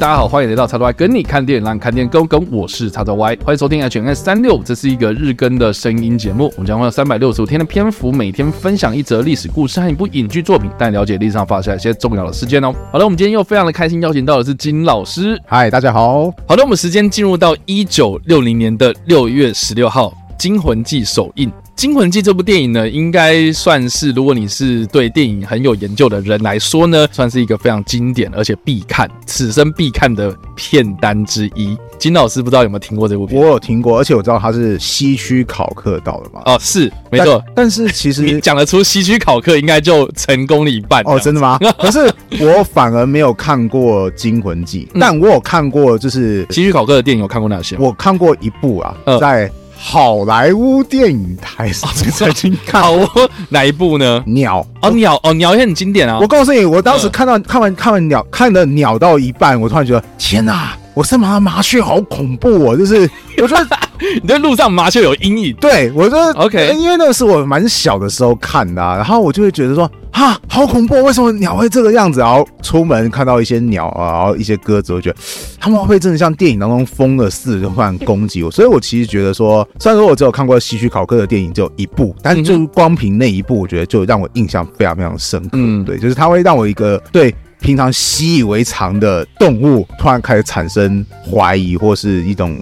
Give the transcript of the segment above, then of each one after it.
大家好，欢迎来到叉叉 Y 跟你看电影，让你看电影更跟。我是叉叉 Y，欢迎收听 HNS 三六，这是一个日更的声音节目。我们将会有三百六十五天的篇幅，每天分享一则历史故事和一部影剧作品，带你了解历史上发生一些重要的事件哦。好了，我们今天又非常的开心，邀请到的是金老师。嗨，大家好。好的，我们时间进入到一九六零年的六月十六号，《惊魂记》首映。《惊魂记》这部电影呢，应该算是如果你是对电影很有研究的人来说呢，算是一个非常经典而且必看、此生必看的片单之一。金老师不知道有没有听过这部片？我有听过，而且我知道它是西区考克导的嘛。哦，是没错。但，是其实你讲得出西区考克，应该就成功了一半。哦，真的吗？可是我反而没有看过《惊魂记》，嗯，但我有看过，就是西区考克的电影，有看过哪些？我看过一部啊，呃、在。好莱坞电影台上曾经看哦哪一部呢？鸟哦，鸟哦，鸟也很经典啊！我告诉你，我当时看到看完看完鸟，看的鸟到一半，我突然觉得天哪！我身旁的麻雀好恐怖哦，就是我觉得 你在路上麻雀有阴影。对，我觉得 OK，因为那个是我蛮小的时候看的，啊，然后我就会觉得说哈，好恐怖，为什么鸟会这个样子？然后出门看到一些鸟啊，然后一些鸽子，我觉得 他们会真的像电影当中疯了似的，就突然攻击我。所以我其实觉得说，虽然说我只有看过希区考克的电影只有一部，但是就光凭那一部，我觉得就让我印象非常非常深刻。嗯，对，就是它会让我一个对。平常习以为常的动物，突然开始产生怀疑或是一种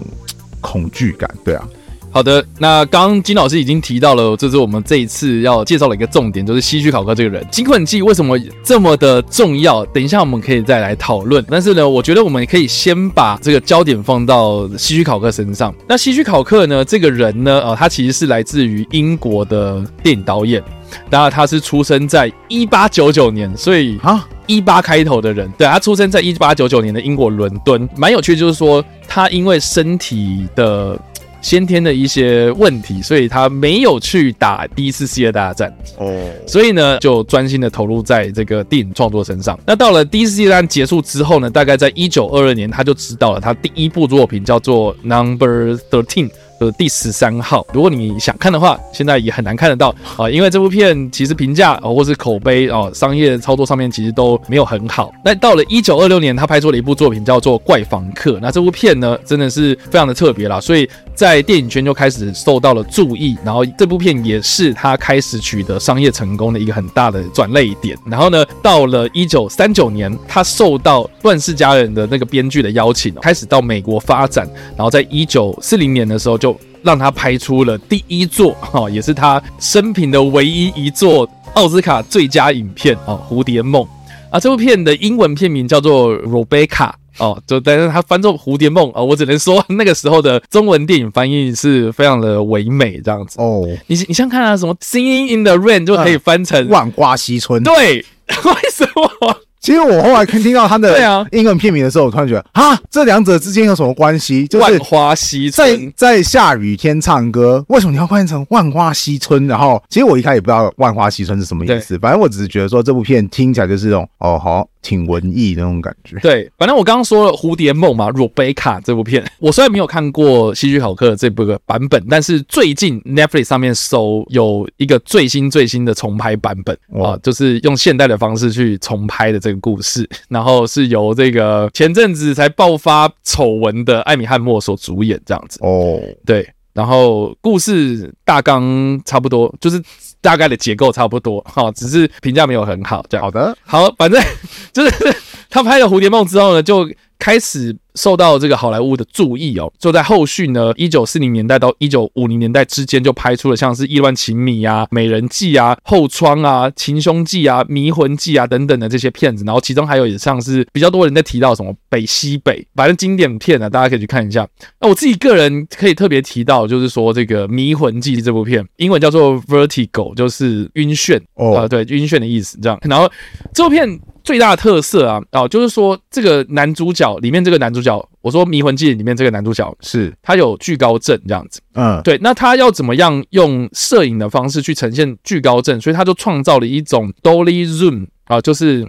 恐惧感，对啊。好的，那刚刚金老师已经提到了，这是我们这一次要介绍的一个重点，就是希区考克这个人。《金困记》为什么这么的重要？等一下我们可以再来讨论。但是呢，我觉得我们可以先把这个焦点放到希区考克身上。那希区考克呢，这个人呢，呃，他其实是来自于英国的电影导演。当然，他是出生在一八九九年，所以啊，一八开头的人，对，他出生在一八九九年的英国伦敦。蛮有趣的，就是说他因为身体的。先天的一些问题，所以他没有去打第一次世界大战哦，oh. 所以呢，就专心的投入在这个电影创作身上。那到了第一次世界大战结束之后呢，大概在一九二二年，他就知道了他第一部作品叫做《Number Thirteen》。呃，第十三号，如果你想看的话，现在也很难看得到啊，因为这部片其实评价啊，或是口碑啊，商业操作上面其实都没有很好。那到了一九二六年，他拍出了一部作品叫做《怪房客》，那这部片呢，真的是非常的特别啦，所以在电影圈就开始受到了注意。然后这部片也是他开始取得商业成功的一个很大的转捩点。然后呢，到了一九三九年，他受到《乱世佳人》的那个编剧的邀请，开始到美国发展。然后在一九四零年的时候就。让他拍出了第一座 哈，也是他生平的唯一一座奥斯卡最佳影片哦，《蝴蝶梦》啊，这部片的英文片名叫做《Rebecca》哦，就但是他翻作《蝴蝶梦》啊，我只能说那个时候的中文电影翻译是非常的唯美这样子哦。你你像看啊，什么《Singing in the Rain》就可以翻成《万花西村》，对，为什么？其实我后来听听到他的英文片名的时候，我突然觉得啊，这两者之间有什么关系？就是万花西春，在在下雨天唱歌，为什么你要翻译成万花西春？然后，其实我一开始也不知道万花西春是什么意思，反正我只是觉得说这部片听起来就是这种哦，好。挺文艺的那种感觉。对，反正我刚刚说了《蝴蝶梦》嘛，《Rebecca》这部片，我虽然没有看过希区考克的这部个版本，但是最近 Netflix 上面搜有一个最新最新的重拍版本啊，就是用现代的方式去重拍的这个故事，然后是由这个前阵子才爆发丑闻的艾米汉默所主演这样子。哦，对，然后故事大纲差不多，就是。大概的结构差不多，哈，只是评价没有很好，这样。好的，好，反正 就是他拍了《蝴蝶梦》之后呢，就开始。受到这个好莱坞的注意哦，就在后续呢，一九四零年代到一九五零年代之间，就拍出了像是《意乱情迷》啊、《美人计》啊、《后窗》啊、《情凶计》啊、《迷魂计》啊等等的这些片子，然后其中还有也像是比较多人在提到什么《北西北》，反正经典片啊，大家可以去看一下。那我自己个人可以特别提到，就是说这个《迷魂记》这部片，英文叫做 Vertigo，就是晕眩哦，呃，对，晕眩的意思这样。然后这部片。最大的特色啊，哦，就是说这个男主角里面这个男主角，我说《迷魂记》里面这个男主角是他有惧高症这样子，嗯，对，那他要怎么样用摄影的方式去呈现惧高症？所以他就创造了一种 Dolly Zoom 啊，就是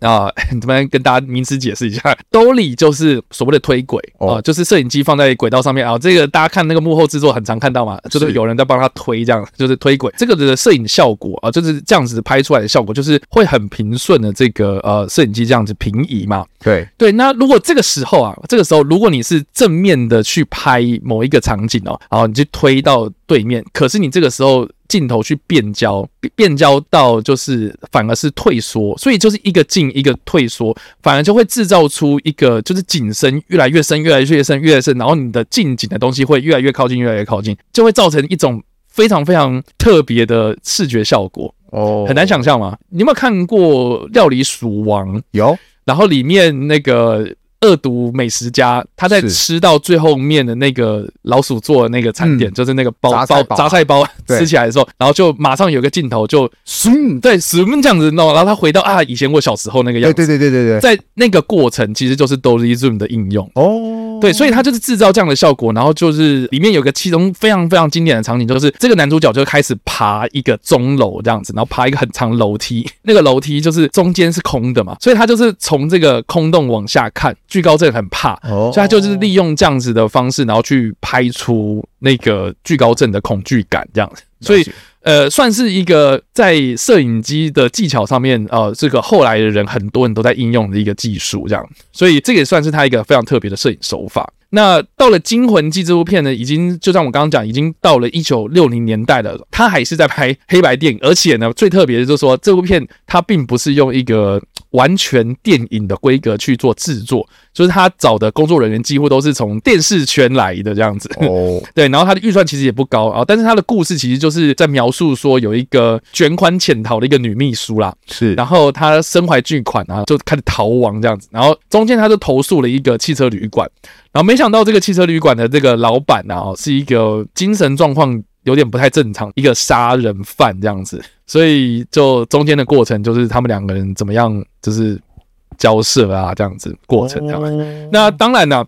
啊，这边跟大家名词解释一下，Dolly 就是所谓的推轨啊，就是摄影机放在轨道上面啊。这个大家看那个幕后制作很常看到嘛，就是有人在帮他推，这样 就是推轨。这个的摄影效果啊，就是这样子拍出来的效果，就是会很平顺的这个呃摄影机这样子平移嘛。对对，那如果这个时候啊，这个时候如果你是正面的去拍某一个场景哦，然后你就推到对面，可是你这个时候。镜头去变焦，变焦到就是反而是退缩，所以就是一个进一个退缩，反而就会制造出一个就是景深越来越深，越来越深，越来越深，然后你的近景的东西会越来越靠近，越来越靠近，就会造成一种非常非常特别的视觉效果哦，很难想象吗？你有没有看过《料理鼠王》？有，然后里面那个。恶毒美食家，他在吃到最后面的那个老鼠做的那个餐点，就是那个包包。杂菜包吃起来的时候，然后就马上有个镜头就咻，对，什么这样子弄，然后他回到啊，以前我小时候那个样子，对对对对对对，在那个过程其实就是 Dolly Zoom 的应用哦，对，所以他就是制造这样的效果，然后就是里面有个其中非常非常经典的场景，就是这个男主角就开始爬一个钟楼这样子，然后爬一个很长楼梯，那个楼梯就是中间是空的嘛，所以他就是从这个空洞往下看。惧高症很怕，所以他就是利用这样子的方式，然后去拍出那个惧高症的恐惧感，这样子。所以，呃，算是一个在摄影机的技巧上面，呃，这个后来的人很多人都在应用的一个技术，这样。所以，这个也算是他一个非常特别的摄影手法。那到了《惊魂记》这部片呢，已经就像我刚刚讲，已经到了一九六零年代了，他还是在拍黑白电影，而且呢，最特别的就是说，这部片它并不是用一个。完全电影的规格去做制作，就是他找的工作人员几乎都是从电视圈来的这样子。哦，对，然后他的预算其实也不高啊，但是他的故事其实就是在描述说有一个卷款潜逃的一个女秘书啦，是，然后她身怀巨款啊，就开始逃亡这样子，然后中间他就投诉了一个汽车旅馆，然后没想到这个汽车旅馆的这个老板啊，是一个精神状况有点不太正常，一个杀人犯这样子。所以，就中间的过程就是他们两个人怎么样，就是交涉啊，这样子过程这样。那当然呢，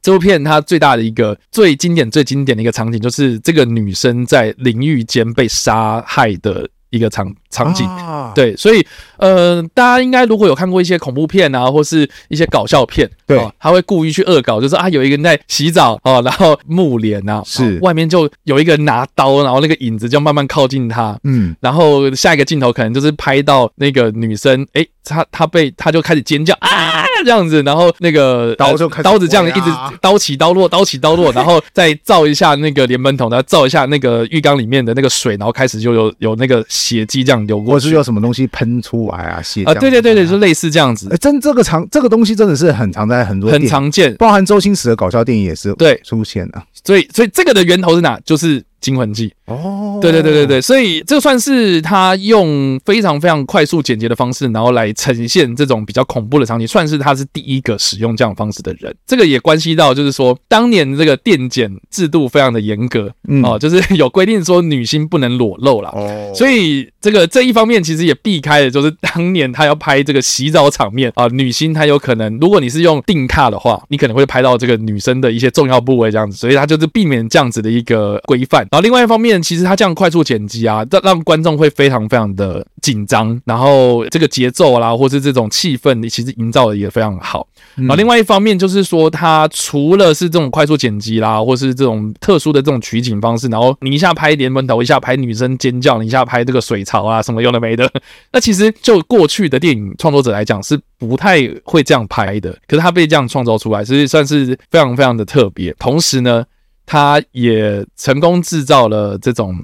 这部片它最大的一个最经典、最经典的一个场景，就是这个女生在淋浴间被杀害的一个场场景。对，所以呃，大家应该如果有看过一些恐怖片啊，或是一些搞笑片，对，他会故意去恶搞，就是啊，有一个人在洗澡哦，然后木帘啊，是。外面就有一个人拿刀，然后那个影子就慢慢靠近他，嗯，然后下一个镜头可能就是拍到那个女生，诶，她她被她就开始尖叫啊，这样子，然后那个刀就开刀子这样一直刀起刀落，刀起刀落，然后再照一下那个连门头，然后照一下那个浴缸里面的那个水，然后开始就有有那个血迹这样流过去，或是有什么东西喷出来啊，血啊，对对对对，就类似这样子。哎，真这个常这个东西真的是很常在很多很常见，包含周星驰的搞笑电影也是对出现的。所以所以这个的源头是哪？就是。惊魂记哦，对对对对对，所以这算是他用非常非常快速简洁的方式，然后来呈现这种比较恐怖的场景，算是他是第一个使用这样方式的人。这个也关系到，就是说当年这个电检制度非常的严格，嗯。哦，就是有规定说女星不能裸露了哦，所以这个这一方面其实也避开了，就是当年他要拍这个洗澡场面啊，女星她有可能，如果你是用定卡的话，你可能会拍到这个女生的一些重要部位这样子，所以他就是避免这样子的一个规范。然后另外一方面，其实他这样快速剪辑啊，让让观众会非常非常的紧张，然后这个节奏啦，或是这种气氛，其实营造的也非常好。然后另外一方面就是说，他除了是这种快速剪辑啦，或是这种特殊的这种取景方式，然后你一下拍连门头，一下拍女生尖叫，你一下拍这个水槽啊，什么有的没的。那其实就过去的电影创作者来讲，是不太会这样拍的。可是他被这样创造出来，所以算是非常非常的特别。同时呢。他也成功制造了这种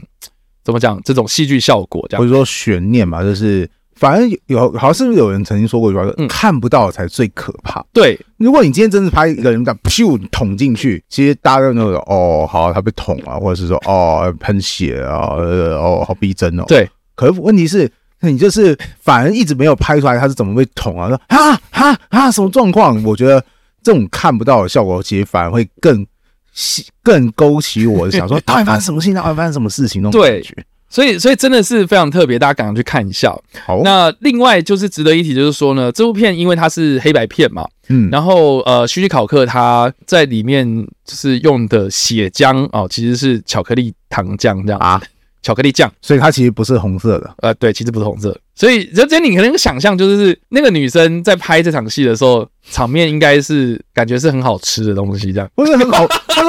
怎么讲？这种戏剧效果，这样或者说悬念嘛，就是反正有好像是不是有人曾经说过一句话，嗯，看不到才最可怕。对，如果你今天真的拍一个人这样噗捅进去，其实大家都那种哦，好，他被捅了，或者是说哦喷血啊，哦好逼真哦。对，可是问题是，你就是反而一直没有拍出来他是怎么被捅啊？说哈哈哈什么状况？我觉得这种看不到的效果，其实反而会更。更勾起我的想说，到底发生什么事情？到底发生什么事情？那种感觉，所以，所以真的是非常特别，大家赶快去看一下。好，那另外就是值得一提，就是说呢，这部片因为它是黑白片嘛，嗯，然后呃，希区考克他在里面就是用的血浆哦，其实是巧克力糖浆这样啊。巧克力酱，所以它其实不是红色的。呃，对，其实不是红色。所以，哲哲你可能想象，就是那个女生在拍这场戏的时候，场面应该是感觉是很好吃的东西，这样不是很好，不是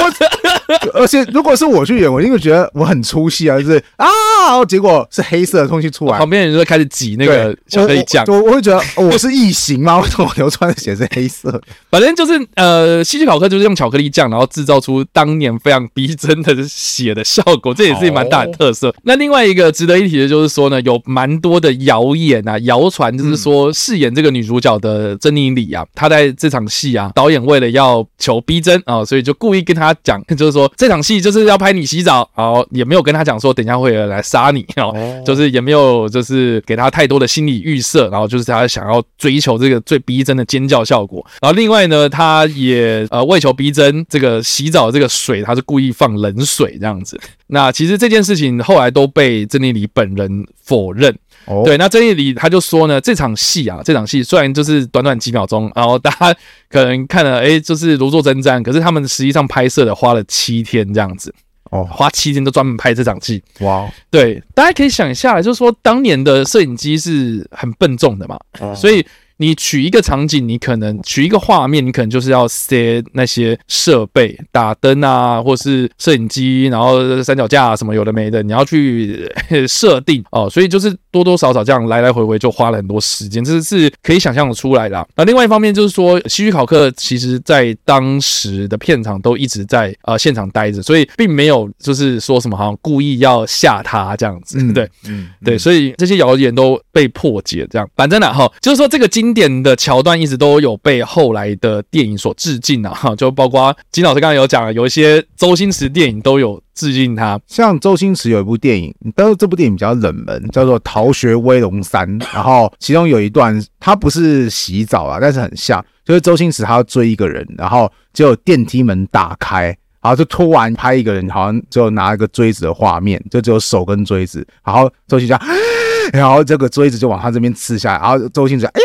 我，而且如果是我去演，我因为觉得我很出戏啊，就是啊，然后结果是黑色的东西出来，旁边人就会开始挤那个巧克力酱，我我，我会觉得我是异形吗？为什么我流川的血是黑色？反正就是呃，希区考克就是用巧克力酱，然后制造出当年非常逼真的血的效果，这也是蛮大的特色。那另外一个值得一提的就是说呢，有蛮多。多的谣言啊，谣传就是说，饰演这个女主角的珍妮里啊，她在这场戏啊，导演为了要求逼真啊，所以就故意跟她讲，就是说这场戏就是要拍你洗澡，然后也没有跟他讲说等一下会来杀你哦，就是也没有就是给他太多的心理预设，然后就是他想要追求这个最逼真的尖叫效果，然后另外呢，他也呃为求逼真，这个洗澡这个水，他是故意放冷水这样子。那其实这件事情后来都被郑丽丽本人否认。哦，对，那郑义里他就说呢，这场戏啊，这场戏虽然就是短短几秒钟，然后大家可能看了，哎，就是如坐针毡，可是他们实际上拍摄的花了七天这样子，哦，花七天都专门拍这场戏，哇，对，大家可以想一下，就是说当年的摄影机是很笨重的嘛，哦，所以。你取一个场景，你可能取一个画面，你可能就是要塞那些设备，打灯啊，或是摄影机，然后三脚架啊，什么有的没的，你要去设定哦，所以就是多多少少这样来来回回就花了很多时间，这是可以想象的出来的啊。那另外一方面就是说，希区考克其实在当时的片场都一直在呃现场待着，所以并没有就是说什么好像故意要吓他这样子，对，嗯，对，所以这些谣言都被破解，这样反正呢，哈，就是说这个经。经典的桥段一直都有被后来的电影所致敬啊，哈，就包括金老师刚刚有讲，有一些周星驰电影都有致敬他。像周星驰有一部电影，但是这部电影比较冷门，叫做《逃学威龙三》，然后其中有一段，他不是洗澡啊，但是很像，就是周星驰他要追一个人，然后结果电梯门打开，然后就突然拍一个人，好像就拿一个锥子的画面，就只有手跟锥子，然后周星驰，然后这个锥子就往他这边刺下来，然后周星驰，哎。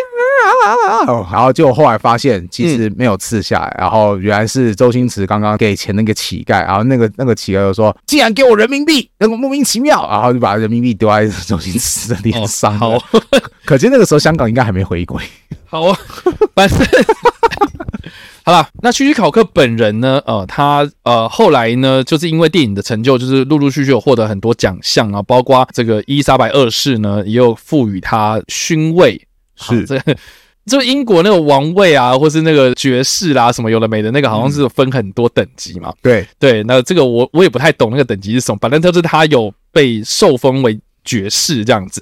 然后就后来发现，其实没有刺下来，然后原来是周星驰刚刚给钱那个乞丐，然后那个那个乞丐就说：“竟然给我人民币，那个莫名其妙。”然后就把人民币丢在周星驰的脸上。好，可见那个时候香港应该还没回归。好啊，反正 好了。那希区考克本人呢？呃，他呃后来呢，就是因为电影的成就，就是陆陆续续有获得很多奖项啊，包括这个伊丽莎白二世呢，也有赋予他勋位。是这个，就英国那个王位啊，或是那个爵士啦、啊，什么有的没的，那个好像是分很多等级嘛。对对，那这个我我也不太懂那个等级是什么，反正就是他有被受封为爵士这样子。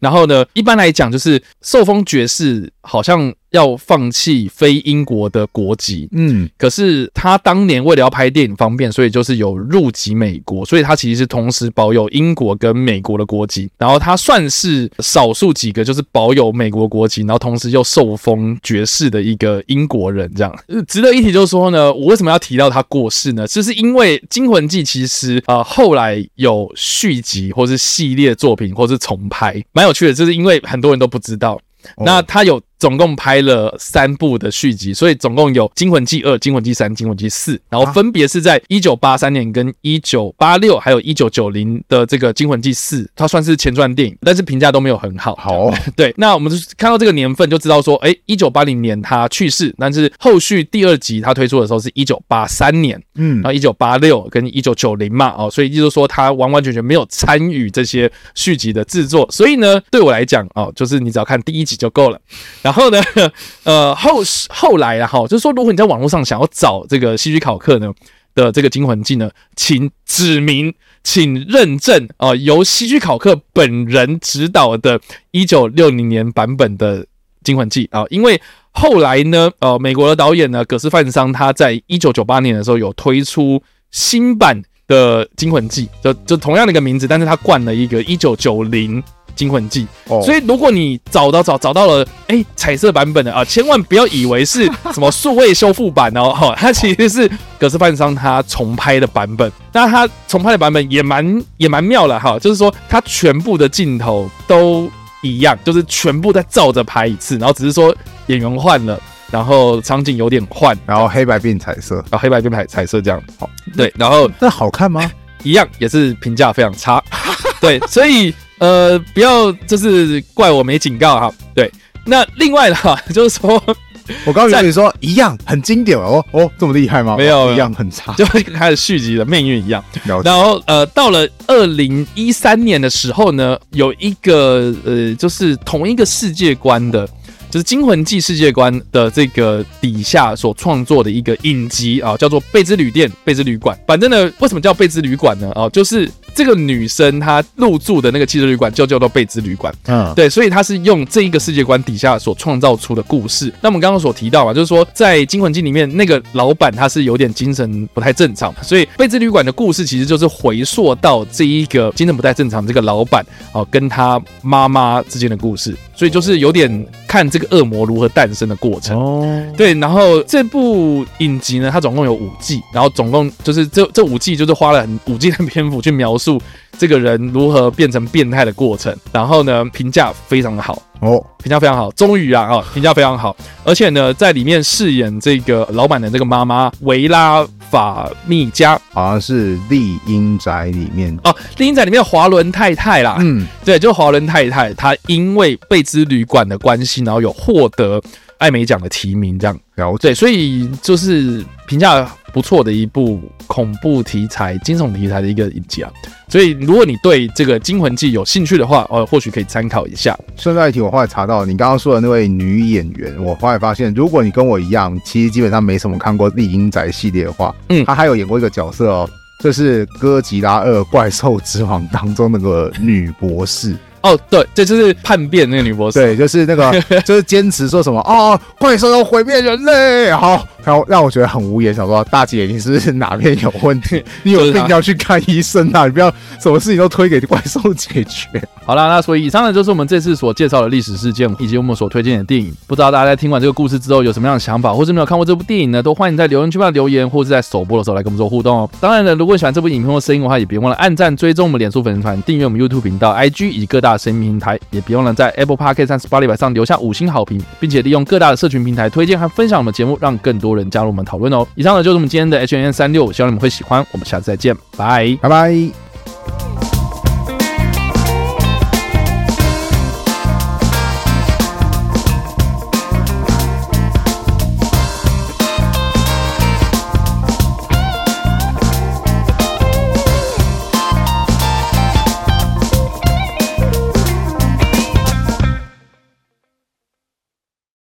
然后呢，一般来讲就是受封爵士，好像。要放弃非英国的国籍，嗯，可是他当年为了要拍电影方便，所以就是有入籍美国，所以他其实是同时保有英国跟美国的国籍，然后他算是少数几个就是保有美国国籍，然后同时又受封爵士的一个英国人，这样。值得一提就是说呢，我为什么要提到他过世呢？就是因为《惊魂记》其实啊、呃、后来有续集或是系列作品或是重拍，蛮有趣的，就是因为很多人都不知道，那他有。总共拍了三部的续集，所以总共有《惊魂记二》《惊魂记三》《惊魂记四》，然后分别是在一九八三年、跟一九八六，还有一九九零的这个《惊魂记四》，它算是前传电影，但是评价都没有很好。好，对，那我们就看到这个年份就知道说，哎，一九八零年他去世，但是后续第二集他推出的时候是一九八三年，嗯，然后一九八六跟一九九零嘛，哦，所以就是说他完完全全没有参与这些续集的制作，所以呢，对我来讲，哦，就是你只要看第一集就够了。然后呢，呃，后后来啊，哈，就是说，如果你在网络上想要找这个希区考克呢的这个惊魂记呢，请指明，请认证啊、呃，由希区考克本人执导的1960年版本的惊魂记啊，因为后来呢，呃，美国的导演呢，葛斯范桑他在1998年的时候有推出新版的惊魂记，就就同样的一个名字，但是他冠了一个1990。惊魂记，哦所以如果你找到找找到了，哎，彩色版本的啊，千万不要以为是 什么数位修复版哦，哈，它其实是格斯范商他重拍的版本。那他重拍的版本也蛮也蛮妙了哈，就是说他全部的镜头都一样，就是全部再照着拍一次，然后只是说演员换了，然后场景有点换，然后黑白变彩色，然后黑白变彩彩色这样。好，对，然后那好看吗？一样也是评价非常差。对，所以呃，不要就是怪我没警告哈。对，那另外的话 就是说。我刚刚以为你说一样很经典哦哦，这么厉害吗？没有，一样很差，就开始续集的命运一样。然后呃，到了二零一三年的时候呢，有一个呃，就是同一个世界观的。就是《惊魂记》世界观的这个底下所创作的一个影集啊，叫做《贝兹旅店》、《贝兹旅馆》。反正呢，为什么叫贝兹旅馆呢？哦，就是这个女生她入住的那个汽车旅馆就叫做贝兹旅馆。嗯，对，所以她是用这一个世界观底下所创造出的故事。那我们刚刚所提到嘛，就是说在《惊魂记》里面那个老板他是有点精神不太正常，所以贝兹旅馆的故事其实就是回溯到这一个精神不太正常的这个老板哦，跟他妈妈之间的故事。所以就是有点看这个恶魔如何诞生的过程哦，对。然后这部影集呢，它总共有五季，然后总共就是这这五季就是花了很五季的篇幅去描述这个人如何变成变态的过程。然后呢，评价非常的好哦，评价非常好。终于啊啊，评价非常好。而且呢，在里面饰演这个老板的这个妈妈维拉。法密加好像是丽英宅里面哦，丽英宅里面华伦太太啦，嗯，对，就华伦太太，她因为贝兹旅馆的关系，然后有获得艾美奖的提名，这样。了解，对，所以就是评价不错的一部恐怖题材、惊悚题材的一个影集啊。所以如果你对这个《惊魂记》有兴趣的话，哦，或许可以参考一下。顺带一提，我后来查到你刚刚说的那位女演员，我后来发现，如果你跟我一样，其实基本上没什么看过《丽英宅》系列的话，嗯，她还有演过一个角色哦，这是《哥吉拉二：怪兽之王》当中那个女博士。哦，对，这就是叛变那个女博士，对，就是那个，就是坚持说什么哦，怪兽要毁灭人类，好，然后让我觉得很无言，想说大姐你是不是哪边有问题？你有病要去看医生啊！你不要什么事情都推给怪兽解决。好了，那所以以上呢就是我们这次所介绍的历史事件以及我们所推荐的电影。不知道大家在听完这个故事之后有什么样的想法，或是没有看过这部电影呢？都欢迎在留言区帮留言，或是在首播的时候来跟我们做互动哦。当然了，如果你喜欢这部影片或声音的话，也别忘了按赞、追踪我们脸书粉丝团、订阅我们 YouTube 频道、IG 以及各大声音平台。也别忘了在 Apple Podcast 和 Spotify 上留下五星好评，并且利用各大的社群平台推荐和分享我们节目，让更多人加入我们讨论哦。以上呢就是我们今天的 H N N 三六希望你们会喜欢。我们下次再见，拜拜拜。